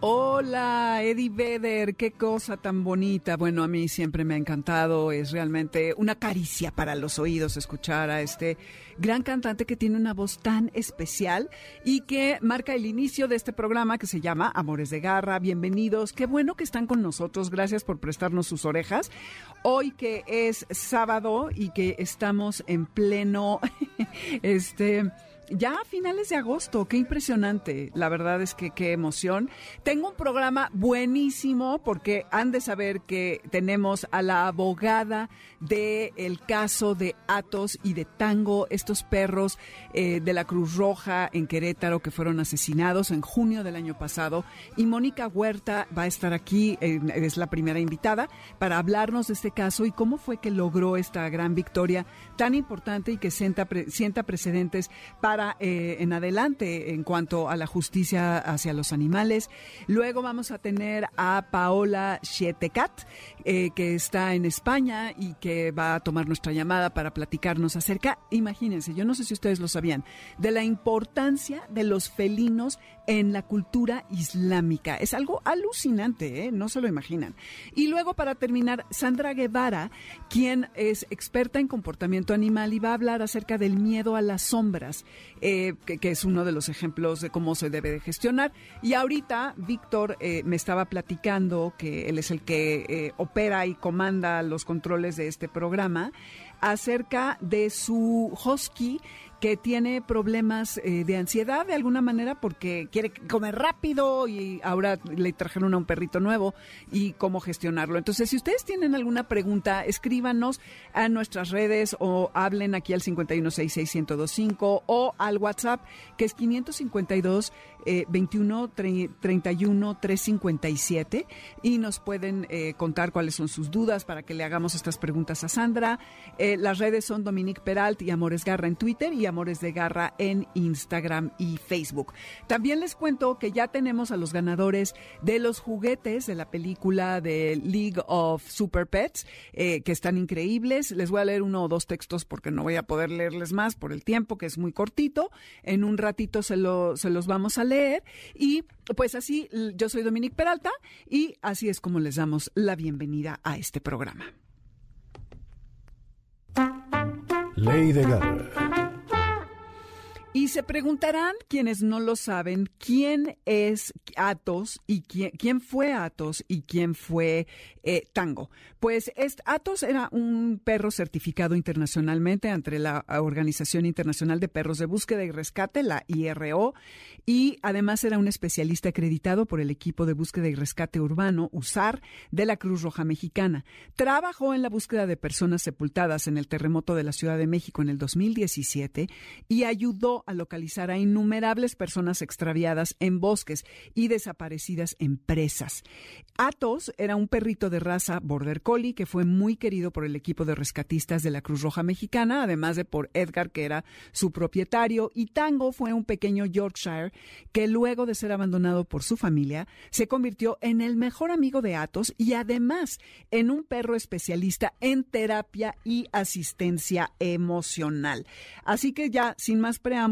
Hola, Eddie Vedder, qué cosa tan bonita. Bueno, a mí siempre me ha encantado, es realmente una caricia para los oídos escuchar a este gran cantante que tiene una voz tan especial y que marca el inicio de este programa que se llama Amores de Garra. Bienvenidos, qué bueno que están con nosotros, gracias por prestarnos sus orejas. Hoy que es sábado y que estamos en pleno, este ya a finales de agosto, qué impresionante. La verdad es que qué emoción. Tengo un programa buenísimo porque han de saber que tenemos a la abogada del el caso de Atos y de Tango, estos perros eh, de la Cruz Roja en Querétaro que fueron asesinados en junio del año pasado. Y Mónica Huerta va a estar aquí, es la primera invitada, para hablarnos de este caso y cómo fue que logró esta gran victoria tan importante y que sienta, sienta precedentes para eh, en adelante en cuanto a la justicia hacia los animales. Luego vamos a tener a Paola Schietecat, eh, que está en España y que va a tomar nuestra llamada para platicarnos acerca, imagínense, yo no sé si ustedes lo sabían, de la importancia de los felinos en la cultura islámica. Es algo alucinante, ¿eh? no se lo imaginan. Y luego, para terminar, Sandra Guevara, quien es experta en comportamiento animal y va a hablar acerca del miedo a las sombras, eh, que, es uno de los ejemplos de cómo se debe de gestionar. Y ahorita, Víctor eh, me estaba platicando que él es el que opera y comanda los controles de este programa acerca de su husky que tiene problemas eh, de ansiedad de alguna manera porque quiere comer rápido y ahora le trajeron a un perrito nuevo y cómo gestionarlo. Entonces, si ustedes tienen alguna pregunta, escríbanos a nuestras redes o hablen aquí al 5166125 o al WhatsApp que es 552 eh, 21 31 357 y nos pueden eh, contar cuáles son sus dudas para que le hagamos estas preguntas a Sandra. Eh, las redes son Dominique Peralt y Amores Garra en Twitter y Amores de Garra en Instagram y Facebook. También les cuento que ya tenemos a los ganadores de los juguetes de la película de League of Super Pets, eh, que están increíbles. Les voy a leer uno o dos textos porque no voy a poder leerles más por el tiempo, que es muy cortito. En un ratito se, se los vamos a leer. Y pues así, yo soy Dominique Peralta y así es como les damos la bienvenida a este programa. Ley de Garra. Y se preguntarán quienes no lo saben quién es Atos y quién, fue Atos y quién fue Tango. Pues Atos era un perro certificado internacionalmente ante la Organización Internacional de Perros de Búsqueda y Rescate, la IRO, y además era un especialista acreditado por el equipo de búsqueda y rescate urbano, USAR, de la Cruz Roja Mexicana. Trabajó en la búsqueda de personas sepultadas en el terremoto de la Ciudad de México en el 2017 y ayudó a localizar a innumerables personas extraviadas en bosques y desaparecidas en presas. Atos era un perrito de raza Border Collie que fue muy querido por el equipo de rescatistas de la Cruz Roja Mexicana, además de por Edgar, que era su propietario, y Tango fue un pequeño Yorkshire que luego de ser abandonado por su familia, se convirtió en el mejor amigo de Atos y además en un perro especialista en terapia y asistencia emocional. Así que ya, sin más preámbulos,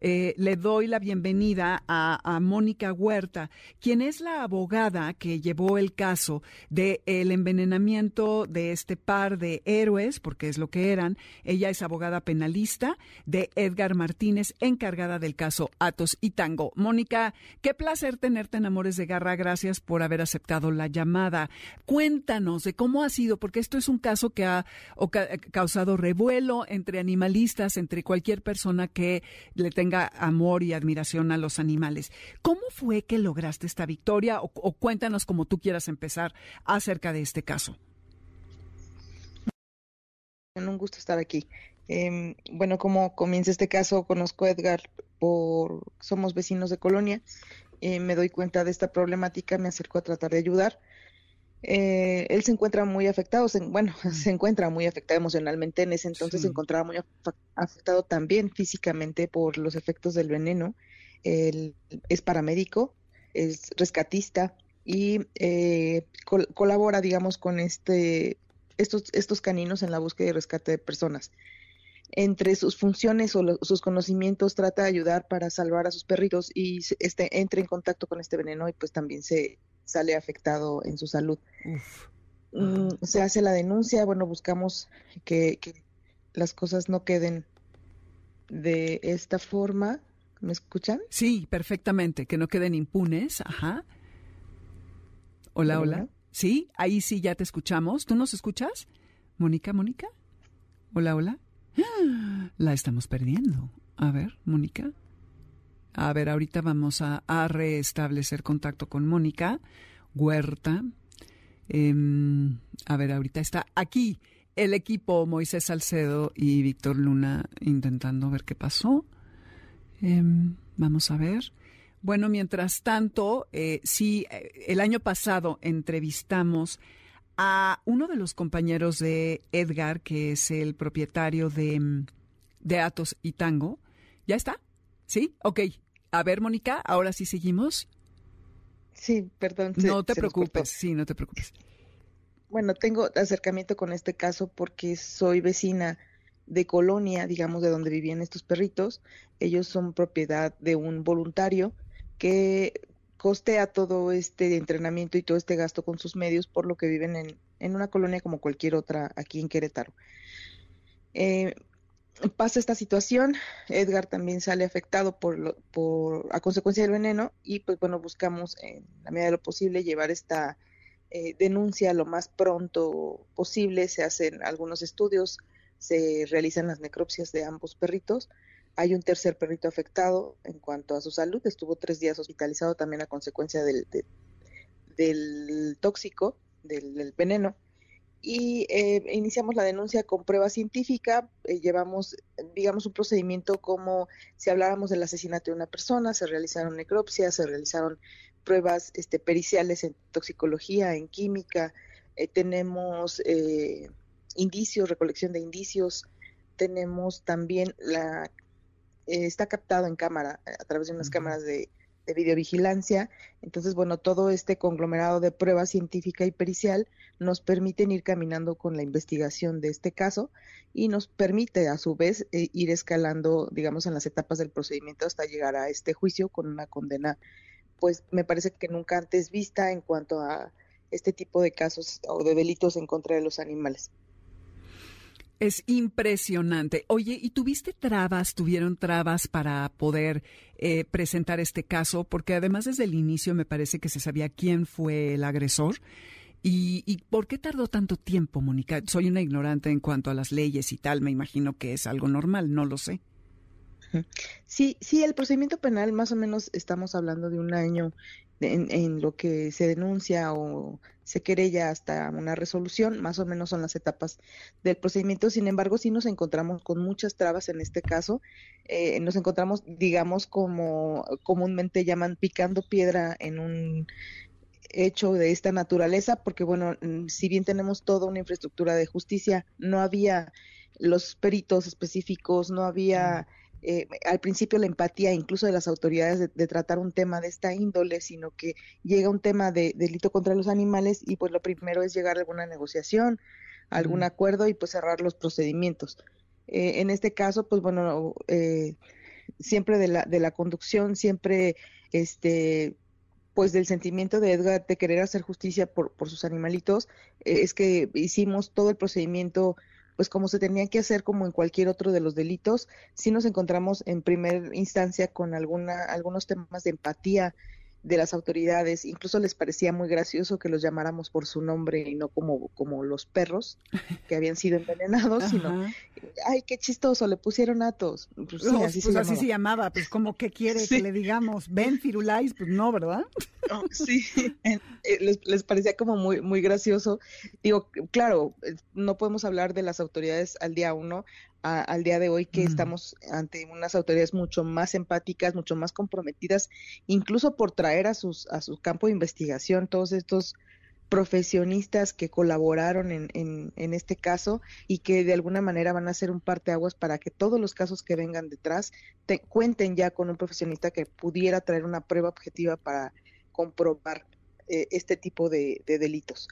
eh, le doy la bienvenida a, Mónica Huerta, quien es la abogada que llevó el caso del el envenenamiento de este par de héroes, porque es lo que eran. Ella es abogada penalista de Edgar Martínez, encargada del caso Atos y Tango. Mónica, qué placer tenerte en Amores de Garra. Gracias por haber aceptado la llamada. Cuéntanos de cómo ha sido, porque esto es un caso que ha causado revuelo entre animalistas, entre cualquier persona que le tenga amor y admiración a los animales. ¿Cómo fue que lograste esta victoria? O, cuéntanos como tú quieras empezar acerca de este caso. Un gusto estar aquí. Em, bueno, como comienza este caso, conozco a Edgar por somos vecinos de colonia. Eh, me doy cuenta de esta problemática, me acerco a tratar de ayudar. Eh, él se encuentra muy afectado, bueno, se encuentra muy afectado emocionalmente, en ese entonces se encontraba muy afectado también físicamente por los efectos del veneno. Él es paramédico, es rescatista y eh, colabora, digamos, con este, estos, estos caninos en la búsqueda y rescate de personas. Entre sus funciones o sus conocimientos trata de ayudar para salvar a sus perritos y este, entra en contacto con este veneno y pues también se sale afectado en su salud. Mm, se hace la denuncia, bueno, buscamos que, que las cosas no queden de esta forma. ¿Me escuchan? Sí, perfectamente, que no queden impunes. Ajá. Hola, hola. Sí, ahí sí ya te escuchamos. ¿Tú nos escuchas? Mónica, Mónica. Hola, hola. La estamos perdiendo. A ver, Mónica. A ver, ahorita vamos a, restablecer contacto con Mónica Huerta. Em, a ver, ahorita está aquí el equipo Moisés Salcedo y Víctor Luna intentando ver qué pasó. Em, vamos a ver. Bueno, mientras tanto, eh, sí, eh, el año pasado entrevistamos a uno de los compañeros de Edgar, que es el propietario de, mm, de Atos y Tango. ¿Ya está? ¿Sí? Ok. A ver, Mónica, ahora sí seguimos. Sí, perdón. no te preocupes, sí, no te preocupes. Bueno, tengo acercamiento con este caso porque soy vecina de colonia, digamos, de donde vivían estos perritos. Ellos son propiedad de un voluntario que costea todo este entrenamiento y todo este gasto con sus medios, por lo que viven en, en una colonia como cualquier otra aquí en Querétaro. Eh, pasa esta situación, Edgar también sale afectado por, por a consecuencia del veneno y pues bueno, buscamos en la medida de lo posible llevar esta eh, denuncia lo más pronto posible, se hacen algunos estudios, se realizan las necropsias de ambos perritos hay un tercer perrito afectado en cuanto a su salud, estuvo tres días hospitalizado también a consecuencia del, del tóxico, del, veneno. Y eh, iniciamos la denuncia con prueba científica, eh, llevamos, digamos, un procedimiento como si habláramos del asesinato de una persona, se realizaron necropsias, se realizaron pruebas este, periciales en toxicología, en química, eh, tenemos indicios, recolección de indicios, tenemos también la eh, está captado en cámara, eh, a través de unas cámaras de, videovigilancia. Entonces, bueno, todo este conglomerado de prueba científica y pericial nos permiten ir caminando con la investigación de este caso y nos permite, a su vez, eh, ir escalando, digamos, en las etapas del procedimiento hasta llegar a este juicio con una condena, pues me parece que nunca antes vista en cuanto a este tipo de casos o de delitos en contra de los animales. Es impresionante. Oye, ¿y tuviste trabas, tuvieron trabas para poder eh, presentar este caso? Porque además desde el inicio me parece que se sabía quién fue el agresor. ¿Y, ¿Y por qué tardó tanto tiempo, Mónica? Soy una ignorante en cuanto a las leyes y tal, me imagino que es algo normal, no lo sé. Sí, sí, el procedimiento penal más o menos estamos hablando de un año en, lo que se denuncia o se querella hasta una resolución, más o menos son las etapas del procedimiento. Sin embargo, sí nos encontramos con muchas trabas en este caso. Eh, nos encontramos, digamos, como comúnmente llaman picando piedra en un hecho de esta naturaleza, porque bueno, mm, si bien tenemos toda una infraestructura de justicia, no había los peritos específicos, no había eh, al principio la empatía incluso de las autoridades de, tratar un tema de esta índole, sino que llega un tema de, delito contra los animales y pues lo primero es llegar a alguna negociación, algún acuerdo y pues cerrar los procedimientos. Eh, en este caso, pues bueno, eh, siempre de la, de la conducción, siempre este pues del sentimiento de Edgar de querer hacer justicia por, por sus animalitos, es que hicimos todo el procedimiento pues como se tenía que hacer como en cualquier otro de los delitos, sí nos encontramos en primera instancia con alguna, algunos temas de empatía de las autoridades, incluso les parecía muy gracioso que los llamáramos por su nombre y no como, como los perros que habían sido envenenados, sino, ay, qué chistoso, le pusieron atos. Pues, sí, así, pues se, llamaba. pues como que quiere que le digamos, ven Firulais, pues no, ¿verdad? Oh, sí, eh, les, les, parecía como muy, muy gracioso. Digo, claro, eh, no podemos hablar de las autoridades al día uno, al día de hoy que estamos ante unas autoridades mucho más empáticas, mucho más comprometidas, incluso por traer a sus a su campo de investigación todos estos profesionistas que colaboraron en, en, en, este caso y que de alguna manera van a ser un parteaguas para que todos los casos que vengan detrás te, cuenten ya con un profesionista que pudiera traer una prueba objetiva para comprobar eh, este tipo de delitos.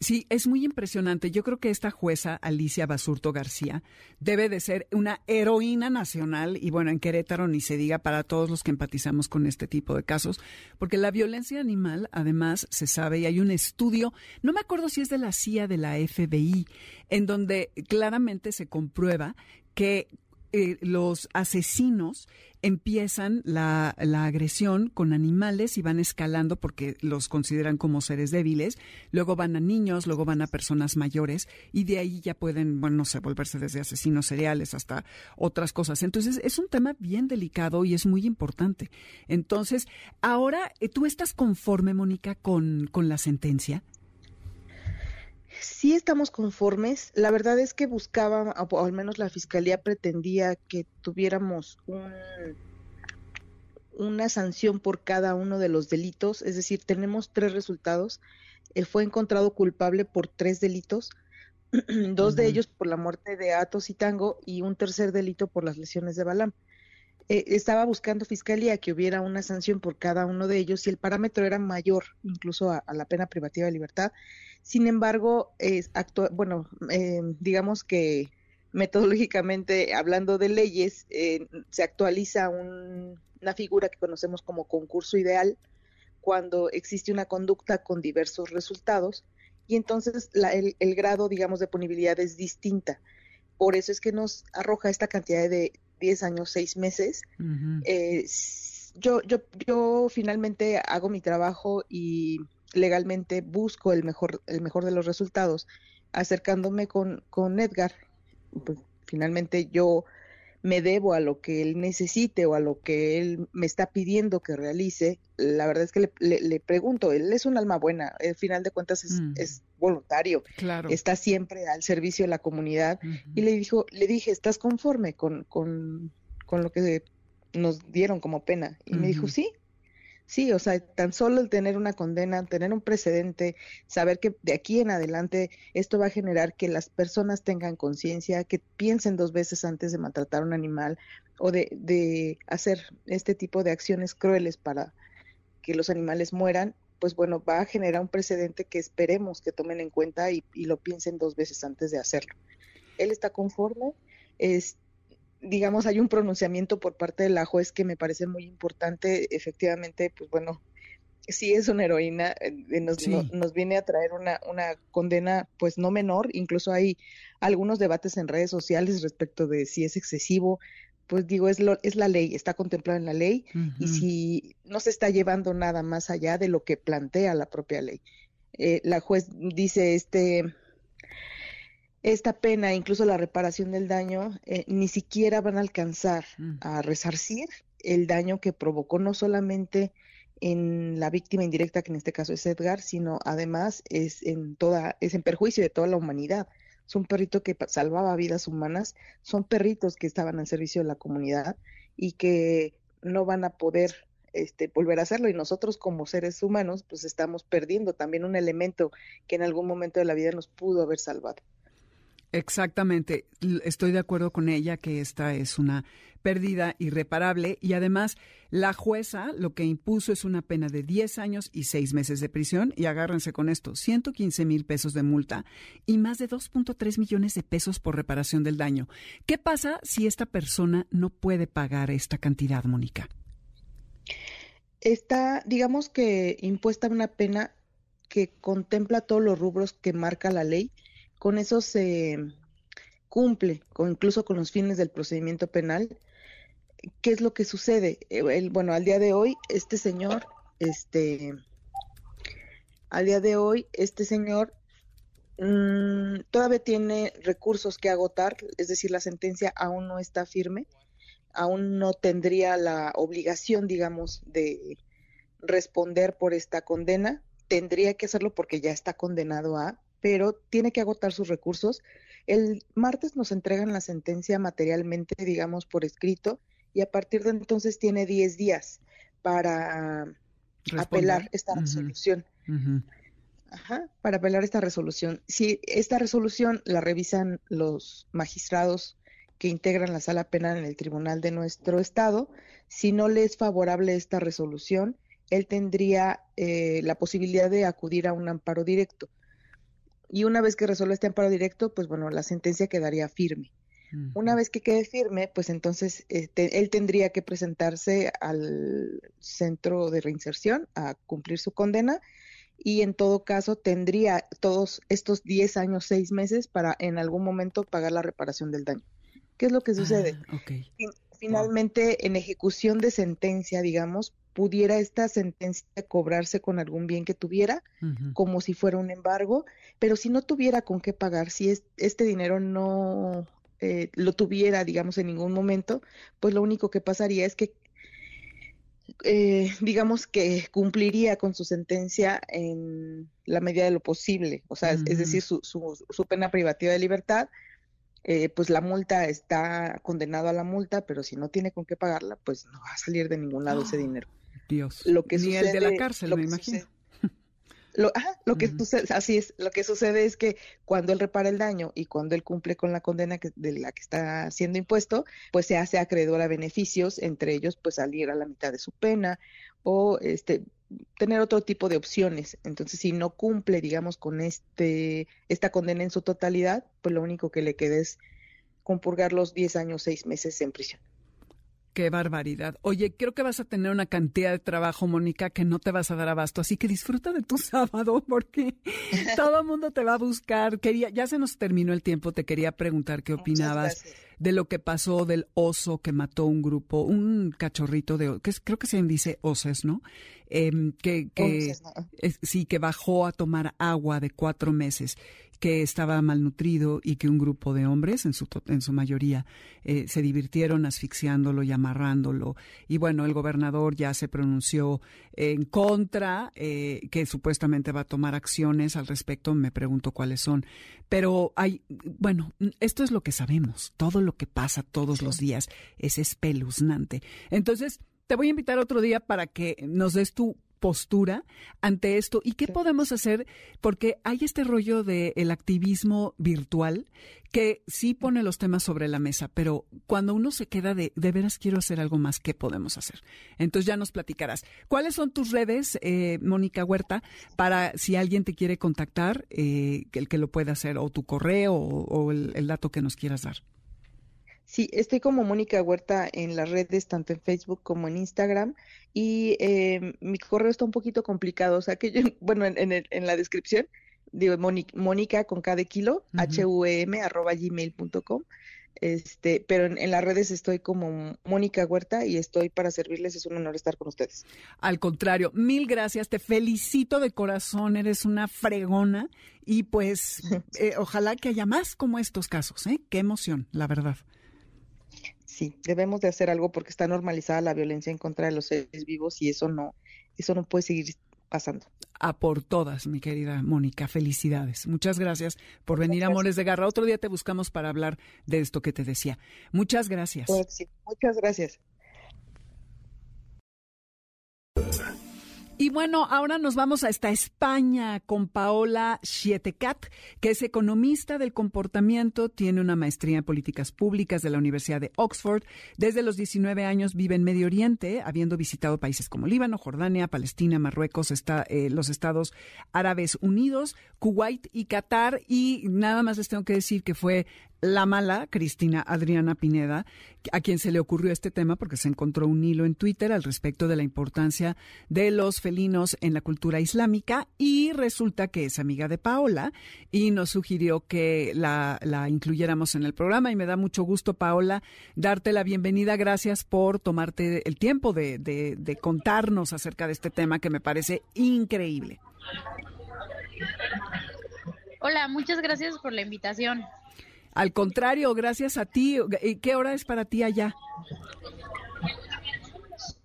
Sí, es muy impresionante. Yo creo que esta jueza, Alicia Basurto García, debe de ser una heroína nacional y bueno, en Querétaro ni se diga para todos los que empatizamos con este tipo de casos, porque la violencia animal, además, se sabe y hay un estudio, no me acuerdo si es de la CIA, de la FBI, en donde claramente se comprueba que eh, los asesinos empiezan la, la, agresión con animales y van escalando porque los consideran como seres débiles, luego van a niños, luego van a personas mayores y de ahí ya pueden, bueno, no sé, volverse desde asesinos seriales hasta otras cosas. Entonces es un tema bien delicado y es muy importante. Entonces, ahora, eh, ¿tú estás conforme, Mónica, con, con la sentencia? Sí estamos conformes. La verdad es que buscaba, o al menos la fiscalía pretendía que tuviéramos una sanción por cada uno de los delitos. Es decir, tenemos tres resultados. Él fue encontrado culpable por tres delitos, dos de ellos por la muerte de Atos y Tango y un tercer delito por las lesiones de Balam. Eh, estaba buscando fiscalía que hubiera una sanción por cada uno de ellos y el parámetro era mayor incluso a la pena privativa de libertad sin embargo, es bueno, eh, digamos que metodológicamente, hablando de leyes, eh, se actualiza una figura que conocemos como concurso ideal cuando existe una conducta con diversos resultados y entonces el, grado, digamos, de punibilidad es distinta. Por eso es que nos arroja esta cantidad de 10 años, 6 meses. Eh, yo, yo, yo finalmente hago mi trabajo y legalmente busco el mejor, el mejor de los resultados. Acercándome con, con Edgar, pues finalmente yo me debo a lo que él necesite o a lo que él me está pidiendo que realice, la verdad es que le, pregunto, él es un alma buena, al final de cuentas es, mm. es voluntario, claro. está siempre al servicio de la comunidad y le dijo, le dije, ¿estás conforme con, con, con lo que nos dieron como pena? Y me dijo, sí, Sí, o sea, tan solo el tener una condena, tener un precedente, saber que de aquí en adelante esto va a generar que las personas tengan conciencia, que piensen dos veces antes de maltratar a un animal o de, de hacer este tipo de acciones crueles para que los animales mueran, pues bueno, va a generar un precedente que esperemos que tomen en cuenta y, y lo piensen dos veces antes de hacerlo. Él está conforme, es, digamos, hay un pronunciamiento por parte de la juez que me parece muy importante. Efectivamente, pues bueno, sí es una heroína, nos, nos viene a traer una, una condena pues no menor, incluso hay algunos debates en redes sociales respecto de si es excesivo, pues digo, es, lo, es la ley, está contemplada en la ley y si no se está llevando nada más allá de lo que plantea la propia ley. Eh, la juez dice, este, esta pena, incluso la reparación del daño, eh, ni siquiera van a alcanzar mm. a resarcir el daño que provocó no solamente en la víctima indirecta, que en este caso es Edgar, sino además es en toda, es en perjuicio de toda la humanidad. Es un perrito que salvaba vidas humanas, son perritos que estaban al servicio de la comunidad y que no van a poder este, volver a hacerlo y nosotros como seres humanos pues estamos perdiendo también un elemento que en algún momento de la vida nos pudo haber salvado. Exactamente, estoy de acuerdo con ella que esta es una pérdida irreparable y además la jueza lo que impuso es una pena de 10 años y 6 meses de prisión y agárrense con esto, 115 mil pesos de multa y más de 2.3 millones de pesos por reparación del daño. ¿Qué pasa si esta persona no puede pagar esta cantidad, Mónica? Está, digamos que impuesta una pena que contempla todos los rubros que marca la ley con eso se cumple, con, incluso con los fines del procedimiento penal. ¿Qué es lo que sucede? Eh, bueno, al día de hoy, este señor, este, al día de hoy, este señor mm, todavía tiene recursos que agotar, es decir, la sentencia aún no está firme, aún no tendría la obligación, digamos, de responder por esta condena, tendría que hacerlo porque ya está condenado a, pero tiene que agotar sus recursos. El martes nos entregan la sentencia materialmente, digamos, por escrito, y a partir de entonces tiene 10 días para apelar esta resolución. Ajá, para apelar esta resolución. Si esta resolución la revisan los magistrados que integran la sala penal en el tribunal de nuestro estado, si no le es favorable esta resolución, él tendría eh, la posibilidad de acudir a un amparo directo. Y una vez que resuelva este amparo directo, pues bueno, la sentencia quedaría firme. Una vez que quede firme, pues entonces este, él tendría que presentarse al centro de reinserción a cumplir su condena y en todo caso tendría todos estos 10 años, 6 meses para en algún momento pagar la reparación del daño. ¿Qué es lo que sucede? Ah, finalmente, en ejecución de sentencia, digamos, pudiera esta sentencia cobrarse con algún bien que tuviera, como si fuera un embargo, pero si no tuviera con qué pagar, si este dinero no eh, lo tuviera, digamos, en ningún momento, pues lo único que pasaría es que, eh, digamos, que cumpliría con su sentencia en la medida de lo posible, o sea, es decir, su, su, su pena privativa de libertad eh, pues la multa está condenado a la multa, pero si no tiene con qué pagarla, pues no va a salir de ningún lado ese dinero. Dios. Lo que Ni el de la cárcel, me imagino. lo, lo que sucede, así es, lo que sucede es que cuando él repara el daño y cuando él cumple con la condena que, de la que está siendo impuesto, pues se hace acreedor a beneficios, entre ellos pues salir a la mitad de su pena o este tener otro tipo de opciones. Entonces, si no cumple, digamos, con este esta condena en su totalidad, pues lo único que le queda es compurgar los 10 años, 6 meses en prisión. Qué barbaridad. Oye, creo que vas a tener una cantidad de trabajo, Mónica, que no te vas a dar abasto. Así que disfruta de tu sábado porque todo el mundo te va a buscar. Quería, ya se nos terminó el tiempo. Te quería preguntar qué opinabas de lo que pasó del oso que mató un grupo, un cachorrito de, que creo que se dice oses, ¿no? Em, que, que sí, que bajó a tomar agua de cuatro meses que estaba malnutrido y que un grupo de hombres, en su, en su mayoría, eh, se divirtieron asfixiándolo y amarrándolo. Y bueno, el gobernador ya se pronunció en contra, eh, que supuestamente va a tomar acciones al respecto. Me pregunto cuáles son. Pero hay, bueno, esto es lo que sabemos. Todo lo que pasa todos los días es espeluznante. Entonces, te voy a invitar otro día para que nos des tu postura ante esto y qué podemos hacer porque hay este rollo del el activismo virtual que sí pone los temas sobre la mesa, pero cuando uno se queda de de veras quiero hacer algo más, ¿qué podemos hacer? Entonces ya nos platicarás. ¿Cuáles son tus redes, eh, Mónica Huerta, para si alguien te quiere contactar, eh, el que lo pueda hacer, o tu correo o, el dato que nos quieras dar? Sí, estoy como Mónica Huerta en las redes, tanto en Facebook como en Instagram. Y eh, mi correo está un poquito complicado, o sea que yo, bueno, en, en, la descripción, digo Mónica con cada kilo, h-u-e-m, arroba gmail.com. Este, pero en, en, las redes estoy como Mónica Huerta y estoy para servirles. Es un honor estar con ustedes. Al contrario, mil gracias. Te felicito de corazón. Eres una fregona y pues eh, ojalá que haya más como estos casos. ¿eh? Qué emoción, la verdad sí, debemos de hacer algo porque está normalizada la violencia en contra de los seres vivos y eso no, eso no puede seguir pasando. A por todas, mi querida Mónica, felicidades. Muchas gracias por venir a Amores de Garra. Otro día te buscamos para hablar de esto que te decía. Muchas gracias. Pues muchas gracias. Y bueno, ahora nos vamos a esta España con Paola Schietecat, que es economista del comportamiento, tiene una maestría en políticas públicas de la Universidad de Oxford. Desde los 19 años vive en Medio Oriente, habiendo visitado países como Líbano, Jordania, Palestina, Marruecos, está, eh, los Estados Árabes Unidos, Kuwait y Qatar. Y nada más les tengo que decir que fue la mala, Cristina Adriana Pineda, a quien se le ocurrió este tema porque se encontró un hilo en Twitter al respecto de la importancia de los felinos en la cultura islámica y resulta que es amiga de Paola y nos sugirió que la, incluyéramos en el programa y me da mucho gusto, Paola, darte la bienvenida. Gracias por tomarte el tiempo de, de contarnos acerca de este tema que me parece increíble. Hola, muchas gracias por la invitación. Al contrario, gracias a ti. ¿Y qué hora es para ti allá?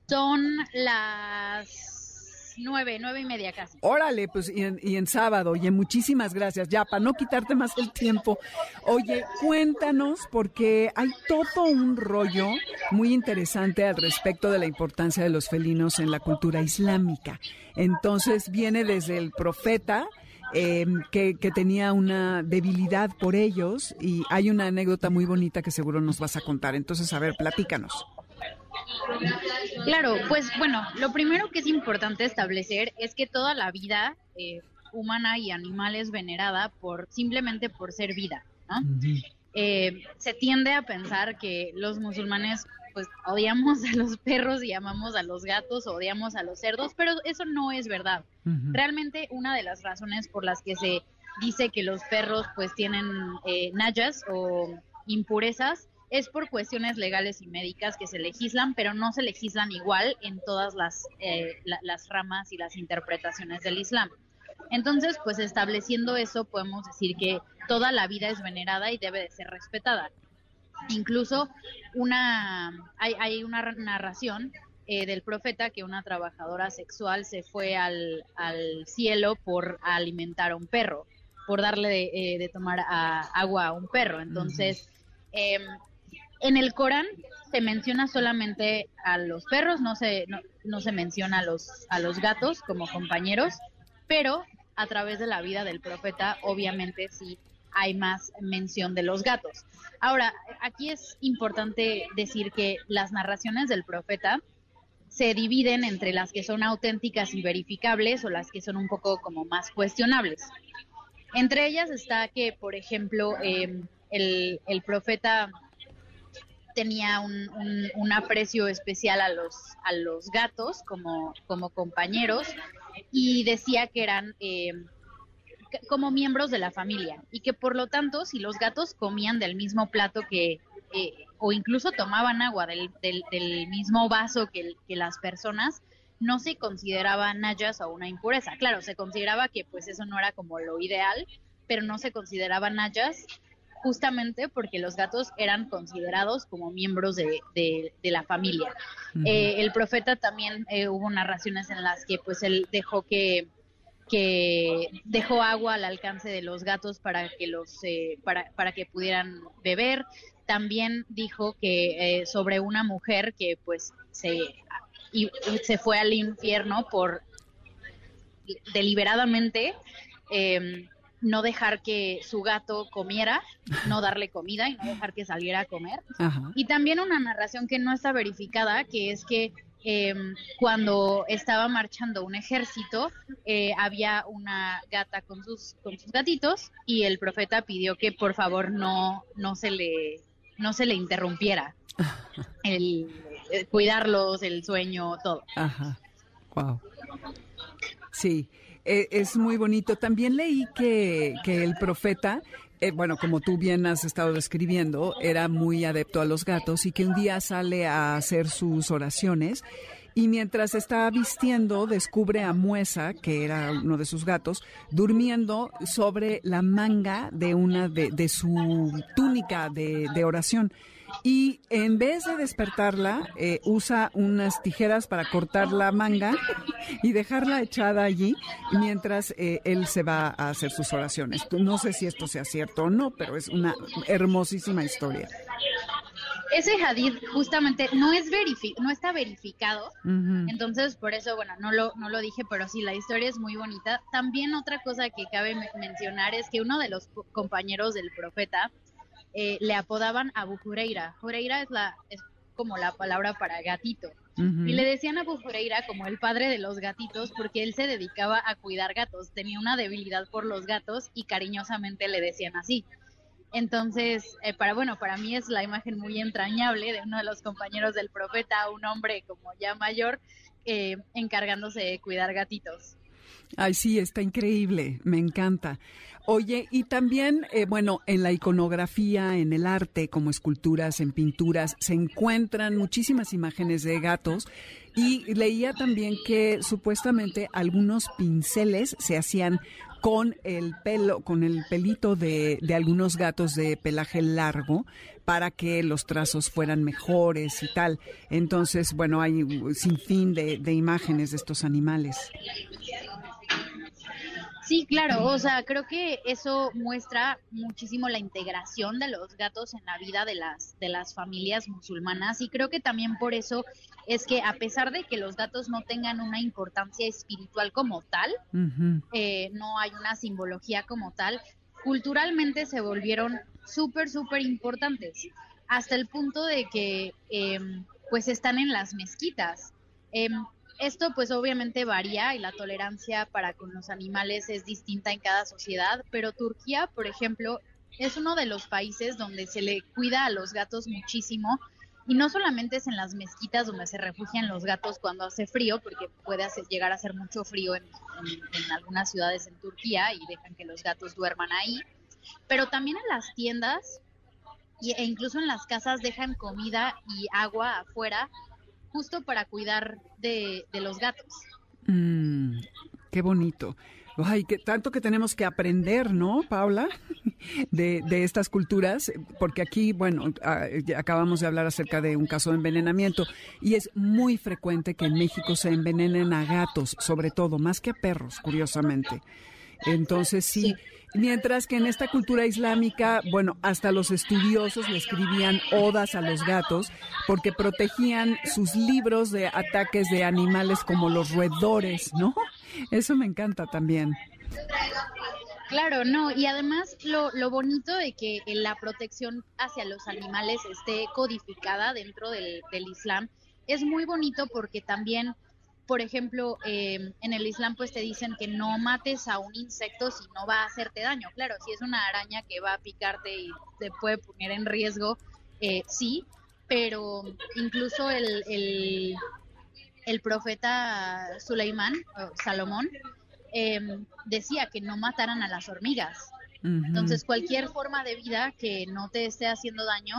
Son las nueve, nueve y media casi. Órale, pues y en, y en sábado. Oye, muchísimas gracias. Ya, para no quitarte más el tiempo. Oye, cuéntanos, porque hay todo un rollo muy interesante al respecto de la importancia de los felinos en la cultura islámica. Entonces, viene desde el profeta Em, que, tenía una debilidad por ellos y hay una anécdota muy bonita que seguro nos vas a contar. Entonces, a ver, platícanos. Claro, pues bueno, lo primero que es importante establecer es que toda la vida eh, humana y animal es venerada por simplemente por ser vida, ¿no? Eh, se tiende a pensar que los musulmanes pues odiamos a los perros y amamos a los gatos, odiamos a los cerdos, pero eso no es verdad. Realmente una de las razones por las que se dice que los perros pues tienen eh, nayas o impurezas es por cuestiones legales y médicas que se legislan, pero no se legislan igual en todas las, eh, las ramas y las interpretaciones del Islam. Entonces, pues estableciendo eso, podemos decir que toda la vida es venerada y debe de ser respetada. Incluso una, hay, hay una narración eh, del profeta que una trabajadora sexual se fue al, al cielo por alimentar a un perro, por darle de, eh, tomar agua a un perro. Entonces, em, en el Corán se menciona solamente a los perros, no se, no, no se menciona a los, a los gatos como compañeros, pero a través de la vida del profeta, obviamente sí hay más mención de los gatos. Ahora, aquí es importante decir que las narraciones del profeta se dividen entre las que son auténticas y verificables o las que son un poco como más cuestionables. Entre ellas está que, por ejemplo, em, el, profeta tenía un, aprecio especial a los, a los gatos como, como compañeros y decía que eran eh, como miembros de la familia y que por lo tanto si los gatos comían del mismo plato que eh, o incluso tomaban agua del, del, mismo vaso que, que, las personas no se consideraba nayas o una impureza. Claro se consideraba que pues eso no era como lo ideal pero no se consideraba nayas justamente porque los gatos eran considerados como miembros de, de, la familia. Eh, el profeta también eh, hubo narraciones en las que pues él dejó que que dejó agua al alcance de los gatos para que los eh, para, para que pudieran beber también dijo que sobre una mujer que pues se y, se fue al infierno por deliberadamente eh, no dejar que su gato comiera, no darle comida y no dejar que saliera a comer. Y también una narración que no está verificada, que es que em, cuando estaba marchando un ejército, eh, había una gata con sus, con sus gatitos y el profeta pidió que por favor no, no, se, le, no se le interrumpiera el, el cuidarlos, el sueño, todo. Ajá. Wow. Sí. Eh, es muy bonito. También leí que, que el profeta, eh, bueno, como tú bien has estado describiendo, era muy adepto a los gatos y que un día sale a hacer sus oraciones y mientras está vistiendo descubre a Muesa, que era uno de sus gatos, durmiendo sobre la manga de una de, su túnica de, de oración y en vez de despertarla, eh, usa unas tijeras para cortar la manga y dejarla echada allí mientras eh, él se va a hacer sus oraciones. No sé si esto sea cierto o no, pero es una hermosísima historia. Ese hadith justamente no es no está verificado, entonces por eso, bueno, no lo, no lo dije, pero sí, la historia es muy bonita. También otra cosa que cabe mencionar es que uno de los compañeros del profeta, eh, le apodaban Abu Jureira. Jureira es, la, es como la palabra para gatito. Y le decían a Abu Jureira como el padre de los gatitos porque él se dedicaba a cuidar gatos, tenía una debilidad por los gatos y cariñosamente le decían así. Entonces, eh, para bueno, para mí es la imagen muy entrañable de uno de los compañeros del profeta, un hombre como ya mayor, eh, encargándose de cuidar gatitos. Ay, sí, está increíble, me encanta. Oye, y también, eh, bueno, en la iconografía, en el arte, como esculturas, en pinturas, se encuentran muchísimas imágenes de gatos y leía también que supuestamente algunos pinceles se hacían con el pelo, con el pelito de, de, algunos gatos de pelaje largo para que los trazos fueran mejores y tal. Entonces, bueno, hay un sinfín de, de imágenes de estos animales. Sí, claro, o sea, creo que eso muestra muchísimo la integración de los gatos en la vida de las de las familias musulmanas y creo que también por eso es que a pesar de que los gatos no tengan una importancia espiritual como tal, eh, no hay una simbología como tal, culturalmente se volvieron súper, súper importantes, hasta el punto de que em, pues están en las mezquitas. Em, esto pues obviamente varía y la tolerancia para con los animales es distinta en cada sociedad, pero Turquía, por ejemplo, es uno de los países donde se le cuida a los gatos muchísimo. Y no solamente es en las mezquitas donde se refugian los gatos cuando hace frío, porque puede llegar a hacer mucho frío en, algunas ciudades en Turquía y dejan que los gatos duerman ahí, pero también en las tiendas e incluso en las casas dejan comida y agua afuera justo para cuidar de, los gatos. Mm, qué bonito. Ay, que tanto que tenemos que aprender, ¿no, Paula? De, de estas culturas, porque aquí, bueno, acabamos de hablar acerca de un caso de envenenamiento y es muy frecuente que en México se envenenen a gatos, sobre todo, más que a perros, curiosamente. Entonces sí, mientras que en esta cultura islámica, bueno, hasta los estudiosos le escribían odas a los gatos porque protegían sus libros de ataques de animales como los roedores, ¿no? Eso me encanta también. Claro, no, y además lo, lo bonito de que la protección hacia los animales esté codificada dentro del, del Islam es muy bonito porque también por ejemplo, em, en el Islam pues te dicen que no mates a un insecto si no va a hacerte daño. Claro, si es una araña que va a picarte y te puede poner en riesgo, eh, sí, pero incluso el, el, el profeta Suleimán, Salomón, em, decía que no mataran a las hormigas. Entonces, cualquier forma de vida que no te esté haciendo daño,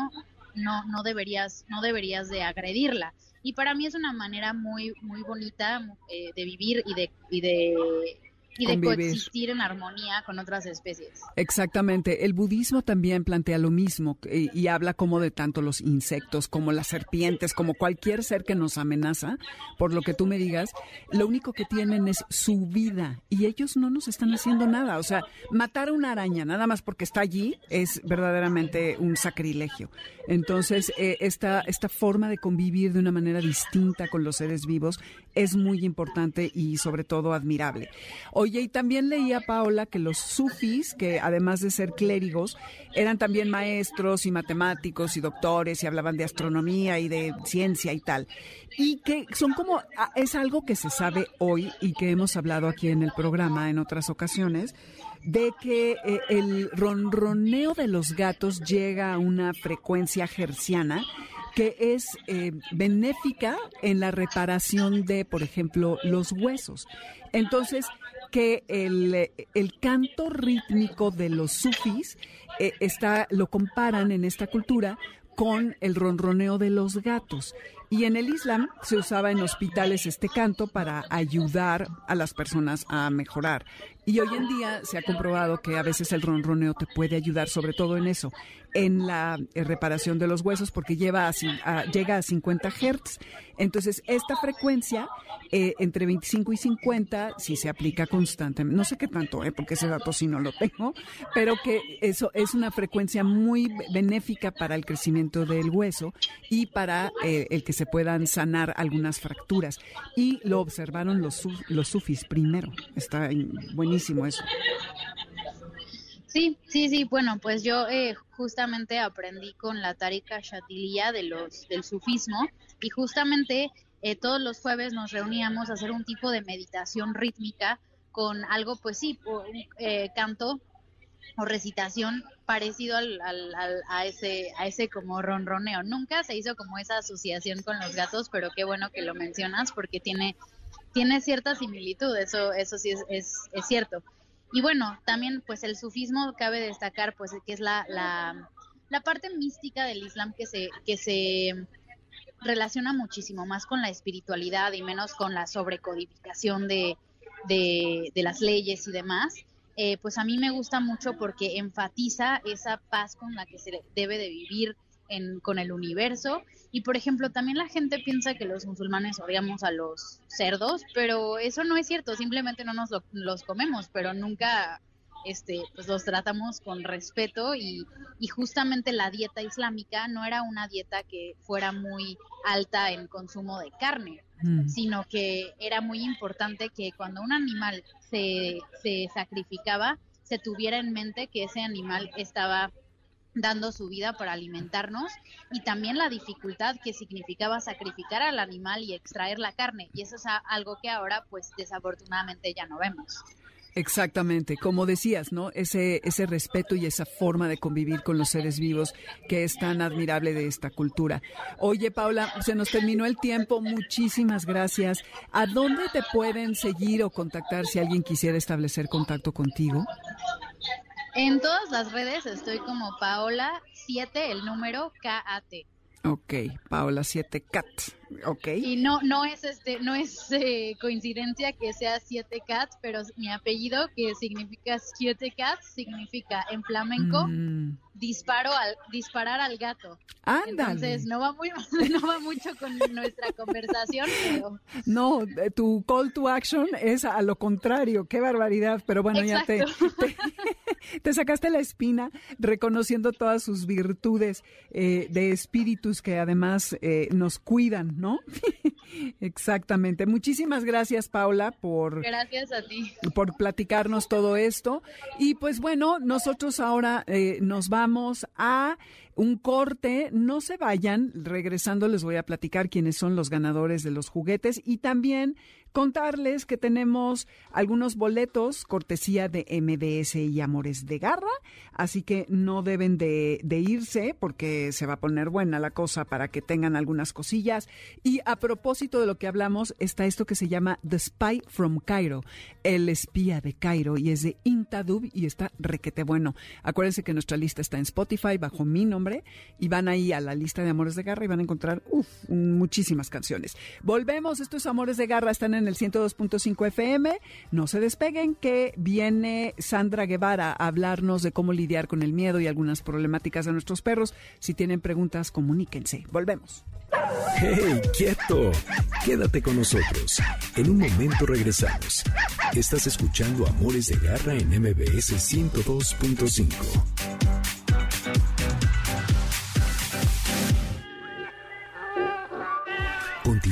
no, no deberías, no deberías de agredirla y para mí es una manera muy muy bonita eh, de vivir y de, y de y de coexistir en armonía con otras especies. Exactamente. El budismo también plantea lo mismo y, habla como de tanto los insectos como las serpientes, como cualquier ser que nos amenaza, por lo que tú me digas, lo único que tienen es su vida y ellos no nos están haciendo nada. O sea, matar a una araña nada más porque está allí es verdaderamente un sacrilegio. Entonces, eh, esta, esta forma de convivir de una manera distinta con los seres vivos es muy importante y sobre todo admirable. Oye, y también leía Paola que los sufis, que además de ser clérigos, eran también maestros y matemáticos y doctores y hablaban de astronomía y de ciencia y tal. Y que son como, es algo que se sabe hoy y que hemos hablado aquí en el programa en otras ocasiones, de que eh, el ronroneo de los gatos llega a una frecuencia gerciana que es eh, benéfica en la reparación de, por ejemplo, los huesos. Entonces, que el, el canto rítmico de los sufis eh, está, lo comparan en esta cultura con el ronroneo de los gatos. Y en el Islam se usaba en hospitales este canto para ayudar a las personas a mejorar. Y hoy en día se ha comprobado que a veces el ronroneo te puede ayudar, sobre todo en eso, en la eh, reparación de los huesos, porque lleva a, llega a 50 Hz. Entonces, esta frecuencia, eh, entre 25 y 50, si se aplica constantemente, no sé qué tanto, eh, porque ese dato sí no lo tengo, pero que eso es una frecuencia muy benéfica para el crecimiento del hueso y para eh, el que se puedan sanar algunas fracturas. Y lo observaron los, los sufis primero. Está buenísimo eso. Sí, sí, sí. Bueno, pues yo eh, justamente aprendí con la Tarika Shatilía de los, del sufismo y justamente eh, todos los jueves nos reuníamos a hacer un tipo de meditación rítmica con algo, pues sí, eh, canto o recitación parecido al, al, a ese a ese como ronroneo. Nunca se hizo como esa asociación con los gatos, pero qué bueno que lo mencionas porque tiene tiene cierta similitud, eso eso sí es, es, es cierto. Y bueno, también pues el sufismo cabe destacar pues que es la, la, la parte mística del Islam que se que se relaciona muchísimo más con la espiritualidad y menos con la sobrecodificación de, de, de las leyes y demás. Eh, pues a mí me gusta mucho porque enfatiza esa paz con la que se debe de vivir en, con el universo. Y por ejemplo, también la gente piensa que los musulmanes odiamos a los cerdos, pero eso no es cierto, simplemente no nos los comemos, pero nunca este, pues los tratamos con respeto y, y, justamente la dieta islámica no era una dieta que fuera muy alta en consumo de carne, mm. sino que era muy importante que cuando un animal se, se sacrificaba, se tuviera en mente que ese animal estaba dando su vida para alimentarnos y también la dificultad que significaba sacrificar al animal y extraer la carne y eso es algo que ahora pues desafortunadamente ya no vemos. Exactamente, como decías, ¿no? Ese, ese respeto y esa forma de convivir con los seres vivos que es tan admirable de esta cultura. Oye, Paula, se nos terminó el tiempo, muchísimas gracias. ¿A dónde te pueden seguir o contactar si alguien quisiera establecer contacto contigo? En todas las redes estoy como Paola 7, el número KAT. Ok, Paola 7 Cat. Ok. Y no, no es este, no es eh, coincidencia que sea 7 Cat, pero mi apellido, que significa 7 Cat, significa en flamenco mm. disparo al, disparar al gato. Ándale. Entonces no va muy, no va mucho con nuestra conversación, pero. No, tu call to action es a lo contrario. Qué barbaridad. Pero bueno, ya te, te, sacaste la espina reconociendo todas sus virtudes eh, de espíritus que además nos cuidan ¿no? Exactamente. Muchísimas gracias, Paula, por... Gracias a ti. Por platicarnos todo esto. Y pues bueno, nosotros ahora eh, nos vamos a un corte. No se vayan. Regresando les voy a platicar quiénes son los ganadores de los juguetes y también contarles que tenemos algunos boletos cortesía de MDS y Amores de Garra, así que no deben de, irse porque se va a poner buena la cosa para que tengan algunas cosillas. Y a propósito de lo que hablamos, está esto que se llama The Spy from Cairo, el espía de Cairo, y es de Intadub y está requete bueno. Acuérdense que nuestra lista está en Spotify bajo mi nombre y van ahí a la lista de Amores de Garra y van a encontrar muchísimas canciones. Volvemos, estos Amores de Garra están en el 102.5 FM. No se despeguen que viene Sandra Guevara a hablarnos de cómo lidiar con el miedo y algunas problemáticas de nuestros perros. Si tienen preguntas, comuníquense. Volvemos. ¡Hey, quieto! Quédate con nosotros. En un momento regresamos. Estás escuchando Amores de Garra en MBS 102.5.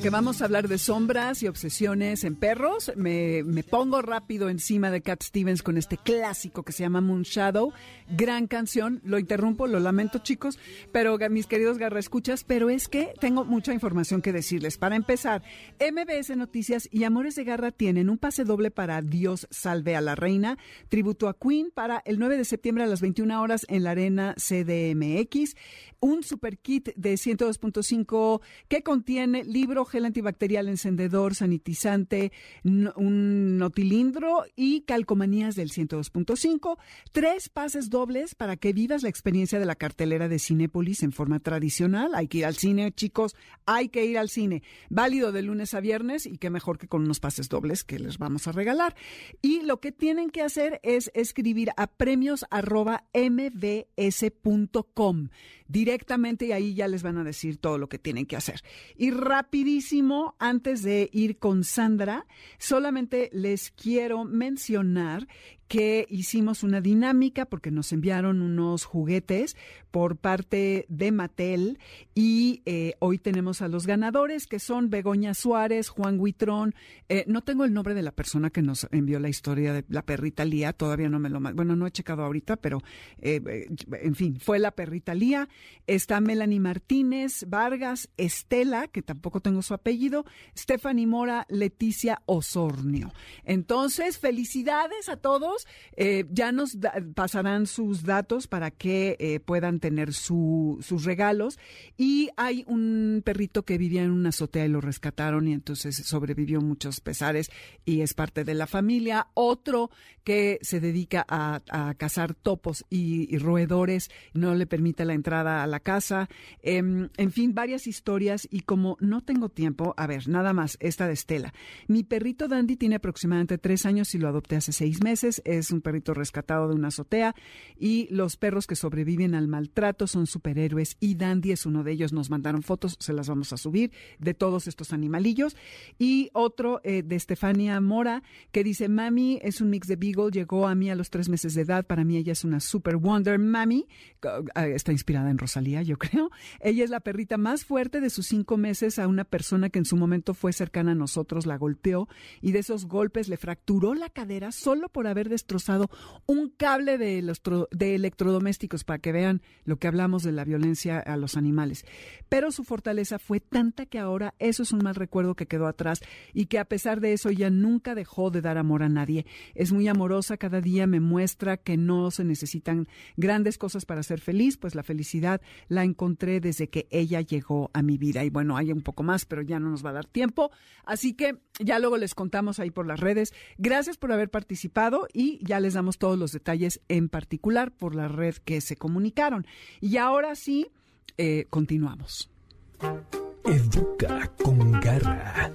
porque vamos a hablar de sombras y obsesiones en perros. Me, pongo rápido encima de Cat Stevens con este clásico que se llama Moon Shadow. Gran canción. Lo interrumpo, lo lamento, chicos, pero mis queridos garra escuchas, pero es que tengo mucha información que decirles. Para empezar, MBS Noticias y Amores de Garra tienen un pase doble para Dios salve a la reina, tributo a Queen para el 9 de septiembre a las 21 horas en la Arena CDMX un super kit de 102.5 que contiene libro, gel antibacterial, encendedor, sanitizante, un notilindro y calcomanías del 102.5. Tres pases dobles para que vivas la experiencia de la cartelera de Cinépolis en forma tradicional. Hay que ir al cine, chicos, hay que ir al cine. Válido de lunes a viernes y qué mejor que con unos pases dobles que les vamos a regalar. Y lo que tienen que hacer es escribir a premios mbs.com directamente y ahí ya les van a decir todo lo que tienen que hacer. Y rapidísimo, antes de ir con Sandra, solamente les quiero mencionar que hicimos una dinámica porque nos enviaron unos juguetes por parte de Mattel y eh, hoy tenemos a los ganadores que son Begoña Suárez, Juan Huitrón. Eh, no tengo el nombre de la persona que nos envió la historia de la perrita Lía, todavía no me lo... Bueno, no he checado ahorita, pero eh, en fin, fue la perrita Lía. Está Melanie Martínez, Vargas, Estela, que tampoco tengo su apellido, Stephanie Mora, Leticia Osornio. Entonces, felicidades a todos eh, ya nos pasarán sus datos para que eh, puedan tener sus regalos. Y hay un perrito que vivía en una azotea y lo rescataron y entonces sobrevivió muchos pesares y es parte de la familia. Otro que se dedica a, cazar topos y, roedores, no le permite la entrada a la casa. Em, en fin, varias historias y como no tengo tiempo, a ver, nada más, esta de Estela. Mi perrito Dandy tiene aproximadamente tres años y lo adopté hace seis meses es un perrito rescatado de una azotea y los perros que sobreviven al maltrato son superhéroes y Dandy es uno de ellos. Nos mandaron fotos, se las vamos a subir, de todos estos animalillos. Y otro eh, de Estefania Mora que dice, mami es un mix de Beagle, llegó a mí a los tres meses de edad, para mí ella es una super wonder mami, ah, está inspirada en Rosalía, yo creo. Ella es la perrita más fuerte de sus cinco meses a una persona que en su momento fue cercana a nosotros, la golpeó y de esos golpes le fracturó la cadera solo por haber destrozado un cable de, de electrodomésticos para que vean lo que hablamos de la violencia a los animales. Pero su fortaleza fue tanta que ahora eso es un mal recuerdo que quedó atrás y que a pesar de eso ella nunca dejó de dar amor a nadie. Es muy amorosa, cada día me muestra que no se necesitan grandes cosas para ser feliz, pues la felicidad la encontré desde que ella llegó a mi vida. Y bueno, hay un poco más, pero ya no nos va a dar tiempo. Así que ya luego les contamos ahí por las redes. Gracias por haber participado y ya les damos todos los detalles en particular por la red que se comunicaron. Y ahora sí, eh, continuamos. Educa con garra.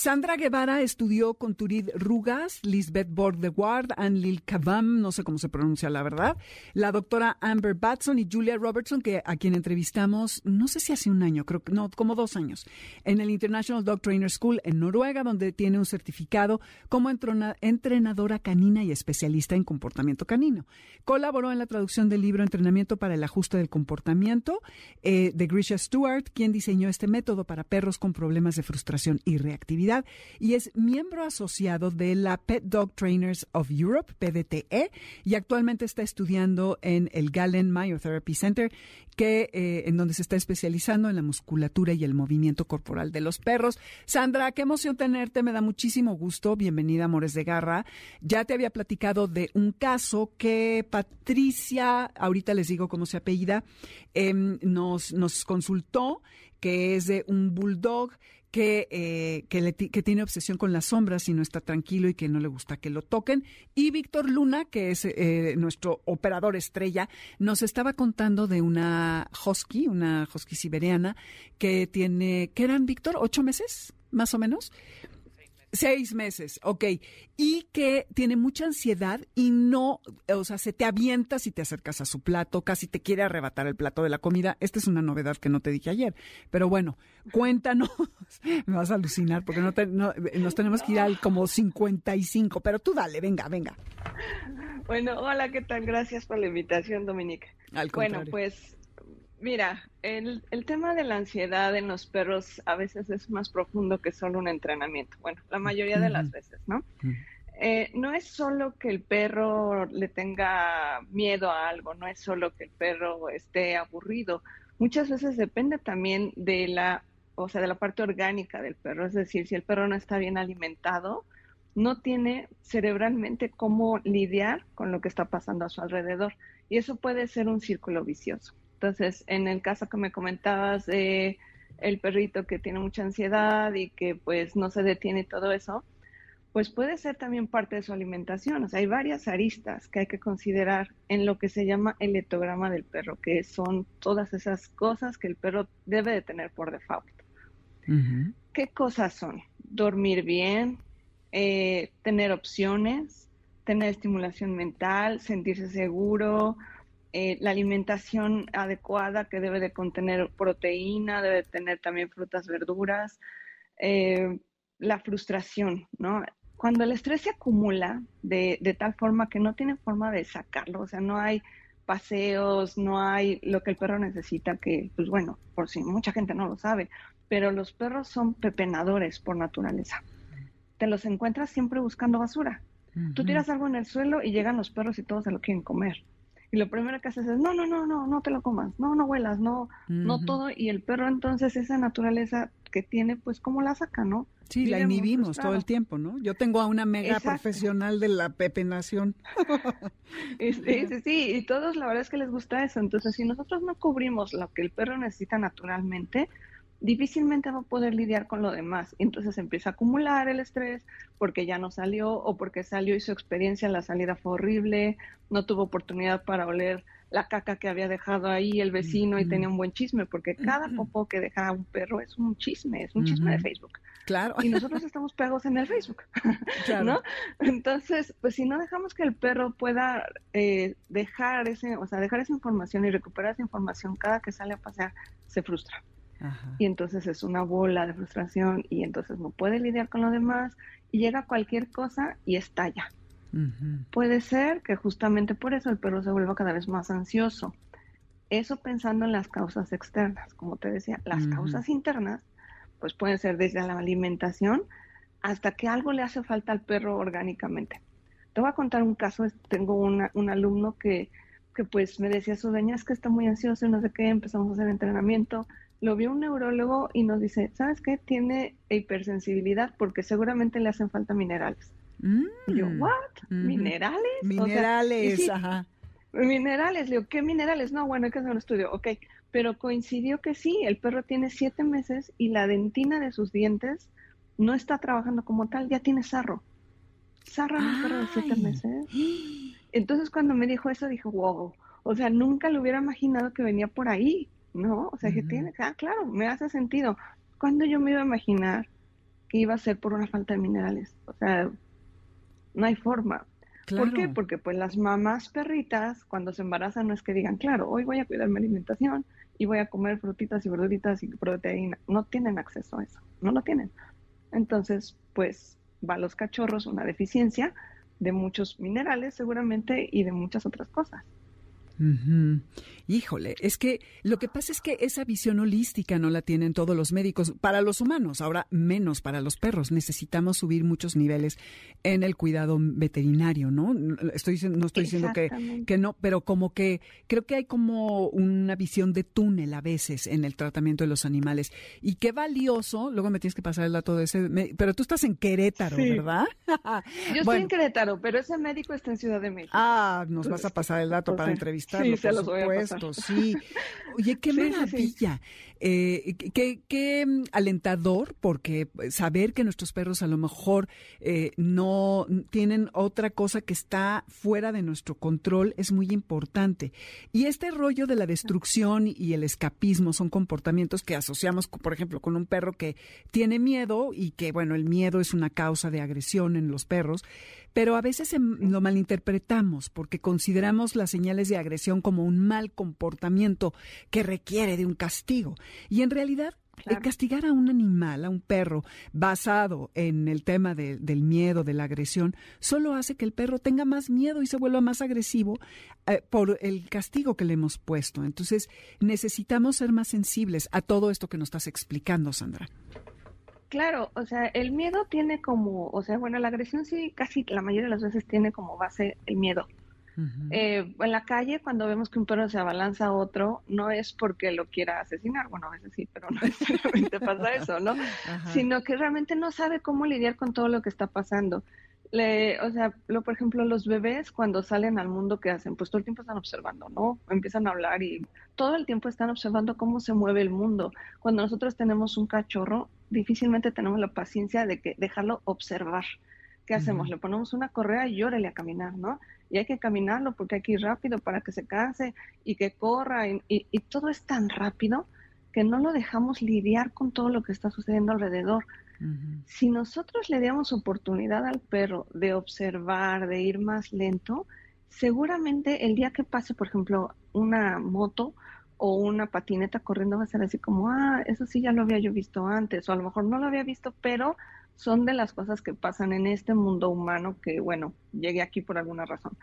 Sandra Guevara estudió con Turid Rugas, Lisbeth Bordeward, Lil Kavam, no sé cómo se pronuncia la verdad, la doctora Amber Batson y Julia Robertson, que a quien entrevistamos, no sé si hace un año, creo que no, como dos años, en el International Dog Trainer School en Noruega, donde tiene un certificado como entrenadora canina y especialista en comportamiento canino. Colaboró en la traducción del libro Entrenamiento para el ajuste del comportamiento eh, de Grisha Stewart, quien diseñó este método para perros con problemas de frustración y reactividad y es miembro asociado de la Pet Dog Trainers of Europe, PDTE, y actualmente está estudiando en el Galen Myotherapy Center, que, eh, en donde se está especializando en la musculatura y el movimiento corporal de los perros. Sandra, qué emoción tenerte, me da muchísimo gusto. Bienvenida, Amores de Garra. Ya te había platicado de un caso que Patricia, ahorita les digo cómo se apellida, em, nos, nos consultó, que es de un bulldog que, eh, que, tiene obsesión con las sombras y no está tranquilo y que no le gusta que lo toquen. Y Víctor Luna, que es eh, nuestro operador estrella, nos estaba contando de una husky, una husky siberiana, que tiene, ¿qué eran, Víctor? ¿Ocho meses? Más o menos. Seis meses, ok. Y que tiene mucha ansiedad y no, o sea, se te avienta si te acercas a su plato, casi te quiere arrebatar el plato de la comida. Esta es una novedad que no te dije ayer. Pero bueno, cuéntanos, me vas a alucinar porque no, nos tenemos que ir al como 55, pero tú dale, venga, venga. Bueno, hola, ¿qué tal? Gracias por la invitación, Dominique. Al bueno, pues Mira, el, el, tema de la ansiedad en los perros a veces es más profundo que solo un entrenamiento. Bueno, la mayoría de las veces, ¿no? Eh, no es solo que el perro le tenga miedo a algo, no es solo que el perro esté aburrido. Muchas veces depende también de la, o sea, de la parte orgánica del perro. Es decir, si el perro no está bien alimentado, no tiene cerebralmente cómo lidiar con lo que está pasando a su alrededor. Y eso puede ser un círculo vicioso. Entonces, en el caso que me comentabas de el perrito que tiene mucha ansiedad y que pues no se detiene todo eso, pues puede ser también parte de su alimentación. O sea, hay varias aristas que hay que considerar en lo que se llama el etograma del perro, que son todas esas cosas que el perro debe de tener por default. ¿Qué cosas son? Dormir bien, eh, tener opciones, tener estimulación mental, sentirse seguro, eh, la alimentación adecuada que debe de contener proteína, debe tener también frutas, verduras, eh, la frustración, ¿no? Cuando el estrés se acumula de, de, tal forma que no tiene forma de sacarlo, o sea, no hay paseos, no hay lo que el perro necesita, que, pues bueno, por si mucha gente no lo sabe, pero los perros son pepenadores por naturaleza. Te los encuentras siempre buscando basura. Tú tiras algo en el suelo y llegan los perros y todos se lo quieren comer y lo primero que haces es, no, no, no, no, no te lo comas, no, no huelas, no, no todo, y el perro entonces esa naturaleza que tiene, pues, ¿cómo la saca, no? Sí, la inhibimos todo el tiempo, ¿no? Yo tengo a una mega profesional de la pepenación. sí, sí, sí, y todos la verdad es que les gusta eso, entonces si nosotros no cubrimos lo que el perro necesita naturalmente, difícilmente va a poder lidiar con lo demás. Entonces empieza a acumular el estrés porque ya no salió o porque salió y su experiencia en la salida fue horrible, no tuvo oportunidad para oler la caca que había dejado ahí el vecino y tenía un buen chisme, porque cada popó que deja un perro es un chisme, es un chisme de Facebook. Claro. Y nosotros estamos pegados en el Facebook, ¿no? Entonces, pues si no dejamos que el perro pueda eh, dejar ese, o sea, dejar esa información y recuperar esa información cada que sale a pasear, se frustra. Y entonces es una bola de frustración y entonces no puede lidiar con lo demás y llega cualquier cosa y estalla. Puede ser que justamente por eso el perro se vuelva cada vez más ansioso. Eso pensando en las causas externas, como te decía, las causas internas, pues pueden ser desde la alimentación hasta que algo le hace falta al perro orgánicamente. Te voy a contar un caso, tengo un alumno que, que pues me decía su dueña es que está muy ansioso y no sé qué, empezamos a hacer entrenamiento, lo vio un neurólogo y nos dice, ¿sabes qué? Tiene hipersensibilidad porque seguramente le hacen falta minerales. Y yo, mm. ¿what? ¿Minerales? Minerales, ajá. Minerales, le digo, ¿qué minerales? No, bueno, hay que hacer un estudio, ok. Pero coincidió que sí, el perro tiene siete meses y la dentina de sus dientes no está trabajando como tal, ya tiene sarro. Sarro en un perro de siete meses. Entonces cuando me dijo eso dije, wow, o sea, nunca lo hubiera imaginado que venía por ahí, ¿no? O sea, que tiene, ah, claro, me hace sentido. ¿Cuándo yo me iba a imaginar que iba a ser por una falta de minerales? O sea, no hay forma. ¿Por qué? Porque pues las mamás perritas cuando se embarazan no es que digan, claro, hoy voy a cuidar mi alimentación y voy a comer frutitas y verduritas y proteína. No tienen acceso a eso, no lo tienen. Entonces, pues va a los cachorros una deficiencia de muchos minerales seguramente y de muchas otras cosas. Híjole, es que lo que pasa es que esa visión holística no la tienen todos los médicos para los humanos, ahora menos para los perros. Necesitamos subir muchos niveles en el cuidado veterinario, ¿no? Estoy no estoy diciendo que, que no, pero como que creo que hay como una visión de túnel a veces en el tratamiento de los animales. Y qué valioso, luego me tienes que pasar el dato de ese, pero tú estás en Querétaro, ¿verdad? Yo estoy en Querétaro, pero ese médico está en Ciudad de México. Ah, nos vas a pasar el dato para entrevistar sí, por supuesto, sí. Oye, qué maravilla. Eh, qué, mm, alentador, porque saber que nuestros perros a lo mejor eh, no tienen otra cosa que está fuera de nuestro control es muy importante. Y este rollo de la destrucción y el escapismo son comportamientos que asociamos, por ejemplo, con un perro que tiene miedo y que, bueno, el miedo es una causa de agresión en los perros, pero a veces lo malinterpretamos porque consideramos las señales de agresión como un mal comportamiento que requiere de un castigo. Y en realidad eh, castigar a un animal, a un perro, basado en el tema del miedo, de la agresión, solo hace que el perro tenga más miedo y se vuelva más agresivo eh, por el castigo que le hemos puesto. Entonces, necesitamos ser más sensibles a todo esto que nos estás explicando, Sandra. Claro, o sea, el miedo tiene como, o sea, bueno, la agresión sí, casi la mayoría de las veces tiene como base el miedo. Eh, en la calle, cuando vemos que un perro se abalanza a otro, no es porque lo quiera asesinar, bueno, a veces sí, pero no necesariamente pasa eso, ¿no? Sino que realmente no sabe cómo lidiar con todo lo que está pasando. Le, o sea, lo, por ejemplo, los bebés cuando salen al mundo, ¿qué hacen? Pues todo el tiempo están observando, ¿no? Empiezan a hablar y todo el tiempo están observando cómo se mueve el mundo. Cuando nosotros tenemos un cachorro, difícilmente tenemos la paciencia de que dejarlo observar. ¿Qué hacemos? Le ponemos una correa y llórele a caminar, ¿no? y hay que caminarlo porque hay que ir rápido para que se canse y que corra y, todo es tan rápido que no lo dejamos lidiar con todo lo que está sucediendo alrededor. Si nosotros le damos oportunidad al perro de observar, de ir más lento, seguramente el día que pase, por ejemplo, una moto o una patineta corriendo va a ser así como, ah, eso sí ya lo había yo visto antes, o a lo mejor no lo había visto, pero son de las cosas que pasan en este mundo humano que, bueno, llegué aquí por alguna razón.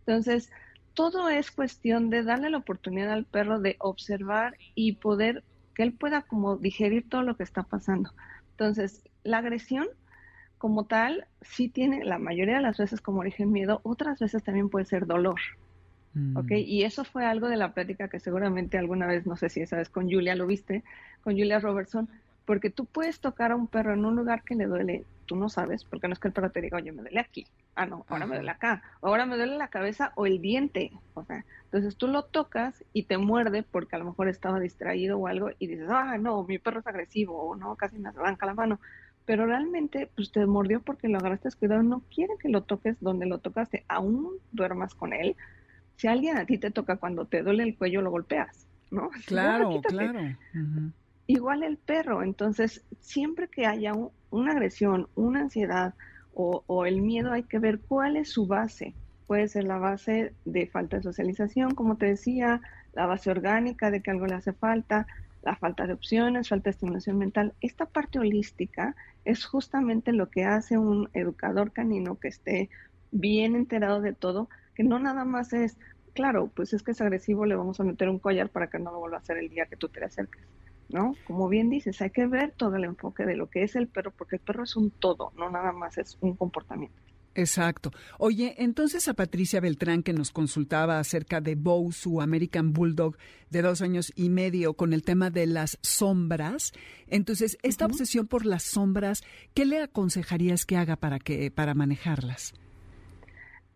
Entonces, todo es cuestión de darle la oportunidad al perro de observar y poder que él pueda como digerir todo lo que está pasando. Entonces, la agresión como tal sí tiene la mayoría de las veces como origen miedo, otras veces también puede ser dolor. Mm. ¿Ok? Y eso fue algo de la plática que seguramente alguna vez, no sé si esa vez con Julia lo viste, con Julia Robertson, porque tú puedes tocar a un perro en un lugar que le duele, tú no sabes, porque no es que el perro te diga, oye, me duele aquí. Ah, no, ahora me duele acá. Ahora me duele la cabeza o el diente. O sea, entonces tú lo tocas y te muerde porque a lo mejor estaba distraído o algo y dices, ah, no, mi perro es agresivo o no, casi me arranca la mano. Pero realmente, pues te mordió porque lo agarraste cuidado, no quiere que lo toques donde lo tocaste, aún duermas con él, Si alguien a ti te toca cuando te duele el cuello, lo golpeas, ¿no? Claro, claro. Igual el perro, entonces siempre que haya una agresión, una ansiedad o, o el miedo, hay que ver cuál es su base. Puede ser la base de falta de socialización, como te decía, la base orgánica de que algo le hace falta, la falta de opciones, falta de estimulación mental. Esta parte holística es justamente lo que hace un educador canino que esté bien enterado de todo, que no nada más es, claro, pues es que es agresivo, le vamos a meter un collar para que no lo vuelva a hacer el día que tú te le acerques, ¿no? Como bien dices, hay que ver todo el enfoque de lo que es el perro, porque el perro es un todo, no nada más es un comportamiento. Exacto. Oye, entonces a Patricia Beltrán, que nos consultaba acerca de Bow, su American Bulldog de dos años y medio, con el tema de las sombras. Entonces, esta obsesión por las sombras, ¿qué le aconsejarías que haga para que para manejarlas?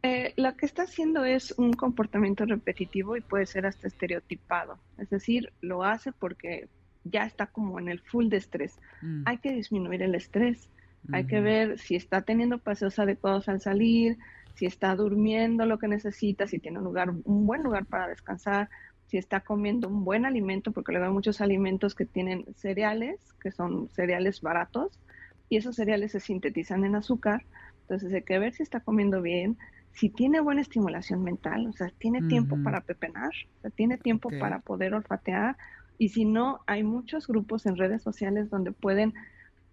Eh, lo que está haciendo es un comportamiento repetitivo y puede ser hasta estereotipado. Es decir, lo hace porque ya está como en el full de estrés. Mm. Hay que disminuir el estrés hay que ver si está teniendo paseos adecuados al salir, si está durmiendo lo que necesita, si tiene un lugar, un buen lugar para descansar, si está comiendo un buen alimento, porque luego hay muchos alimentos que tienen cereales, que son cereales baratos, y esos cereales se sintetizan en azúcar. Entonces hay que ver si está comiendo bien, si tiene buena estimulación mental, o sea, tiene tiempo para pepenar, o sea, tiene tiempo para poder olfatear, y si no, hay muchos grupos en redes sociales donde pueden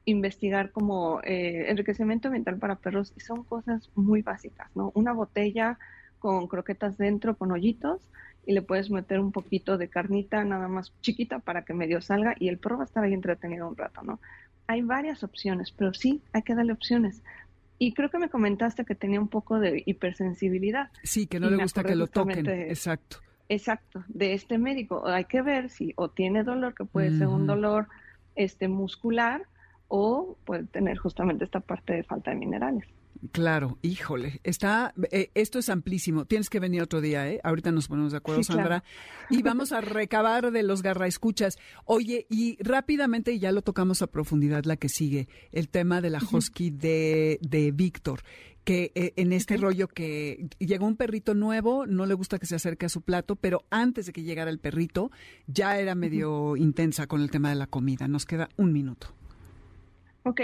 investigar como eh, enriquecimiento ambiental para perros y son cosas muy básicas, ¿no? Una botella con croquetas dentro, con hoyitos, y le puedes meter un poquito de carnita nada más chiquita para que medio salga y el perro va a estar ahí entretenido un rato, ¿no? Hay varias opciones, pero sí, hay que darle opciones. Y creo que me comentaste que tenía un poco de hipersensibilidad. Sí, que no le gusta que lo toquen. Exacto. Exacto, de este médico. Hay que ver si o tiene dolor, que puede ser un dolor este muscular, o puede tener justamente esta parte de falta de minerales. Claro, híjole, está, eh, esto es amplísimo. Tienes que venir otro día, ¿eh? Ahorita nos ponemos de acuerdo, Sandra. Y vamos a recabar de los garra escuchas. Oye, y rápidamente, ya lo tocamos a profundidad la que sigue, el tema de la husky de, de Víctor que eh, en este rollo que llegó un perrito nuevo, no le gusta que se acerque a su plato, pero antes de que llegara el perrito, ya era medio intensa con el tema de la comida. Nos queda un minuto. Ok,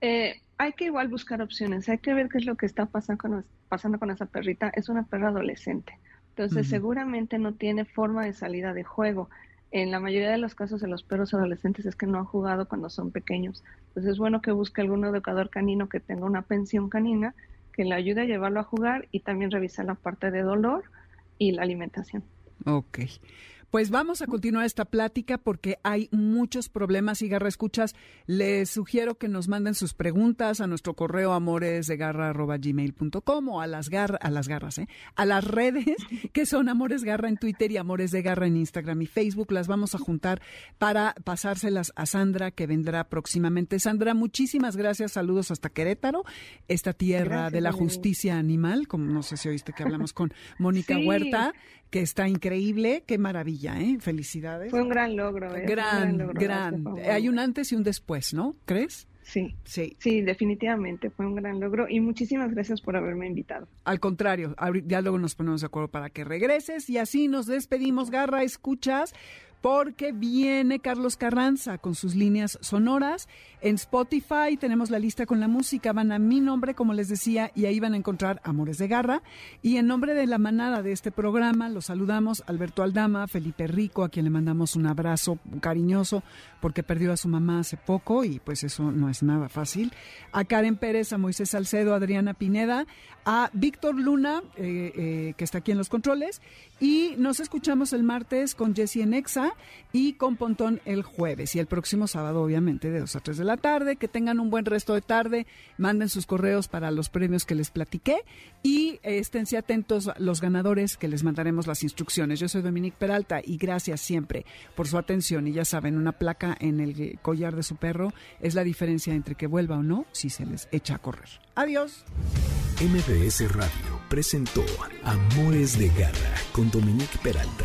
eh, hay que igual buscar opciones, hay que ver qué es lo que está pasando con, pasando con esa perrita. Es una perra adolescente, entonces seguramente no tiene forma de salida de juego. En la mayoría de los casos de los perros adolescentes es que no han jugado cuando son pequeños. Entonces es bueno que busque algún educador canino que tenga una pensión canina que le ayude a llevarlo a jugar y también revisar la parte de dolor y la alimentación. Ok. Pues vamos a continuar esta plática porque hay muchos problemas y garra escuchas. Les sugiero que nos manden sus preguntas a nuestro correo amoresdegarra.gmail.com o a las, gar a las garras, ¿eh? a las redes que son Amores Garra en Twitter y Amores de Garra en Instagram y Facebook. Las vamos a juntar para pasárselas a Sandra que vendrá próximamente. Sandra, muchísimas gracias. Saludos hasta Querétaro, esta tierra de la justicia animal, como no sé si oíste que hablamos con Mónica Huerta que está increíble. Qué maravilla, ¿eh? Felicidades. Fue un gran logro. ¿eh? Gran, gran. Hay un antes y un después, ¿no? ¿Crees? Sí, sí, sí, definitivamente fue un gran logro y muchísimas gracias por haberme invitado. Al contrario, ya luego nos ponemos de acuerdo para que regreses y así nos despedimos. Garra, escuchas porque viene Carlos Carranza con sus líneas sonoras. En Spotify tenemos la lista con la música, van a mi nombre, como les decía, y ahí van a encontrar Amores de Garra. Y en nombre de la manada de este programa, los saludamos Alberto Aldama, Felipe Rico, a quien le mandamos un abrazo cariñoso porque perdió a su mamá hace poco y pues eso no es nada fácil. A Karen Pérez, a Moisés Salcedo, a Adriana Pineda, a Víctor Luna, eh, eh, que está aquí en los controles, y nos escuchamos el martes con Jessie Enexa y con Pontón el jueves y el próximo sábado, obviamente, de 2 a 3 de la tarde. Que tengan un buen resto de tarde, manden sus correos para los premios que les platiqué y esténse atentos los ganadores que les mandaremos las instrucciones. Yo soy Dominique Peralta y gracias siempre por su atención. Y ya saben, una placa en el collar de su perro es la diferencia entre que vuelva o no si se les echa a correr. Adiós. MBS Radio presentó Amores de Garra con Dominique Peralta.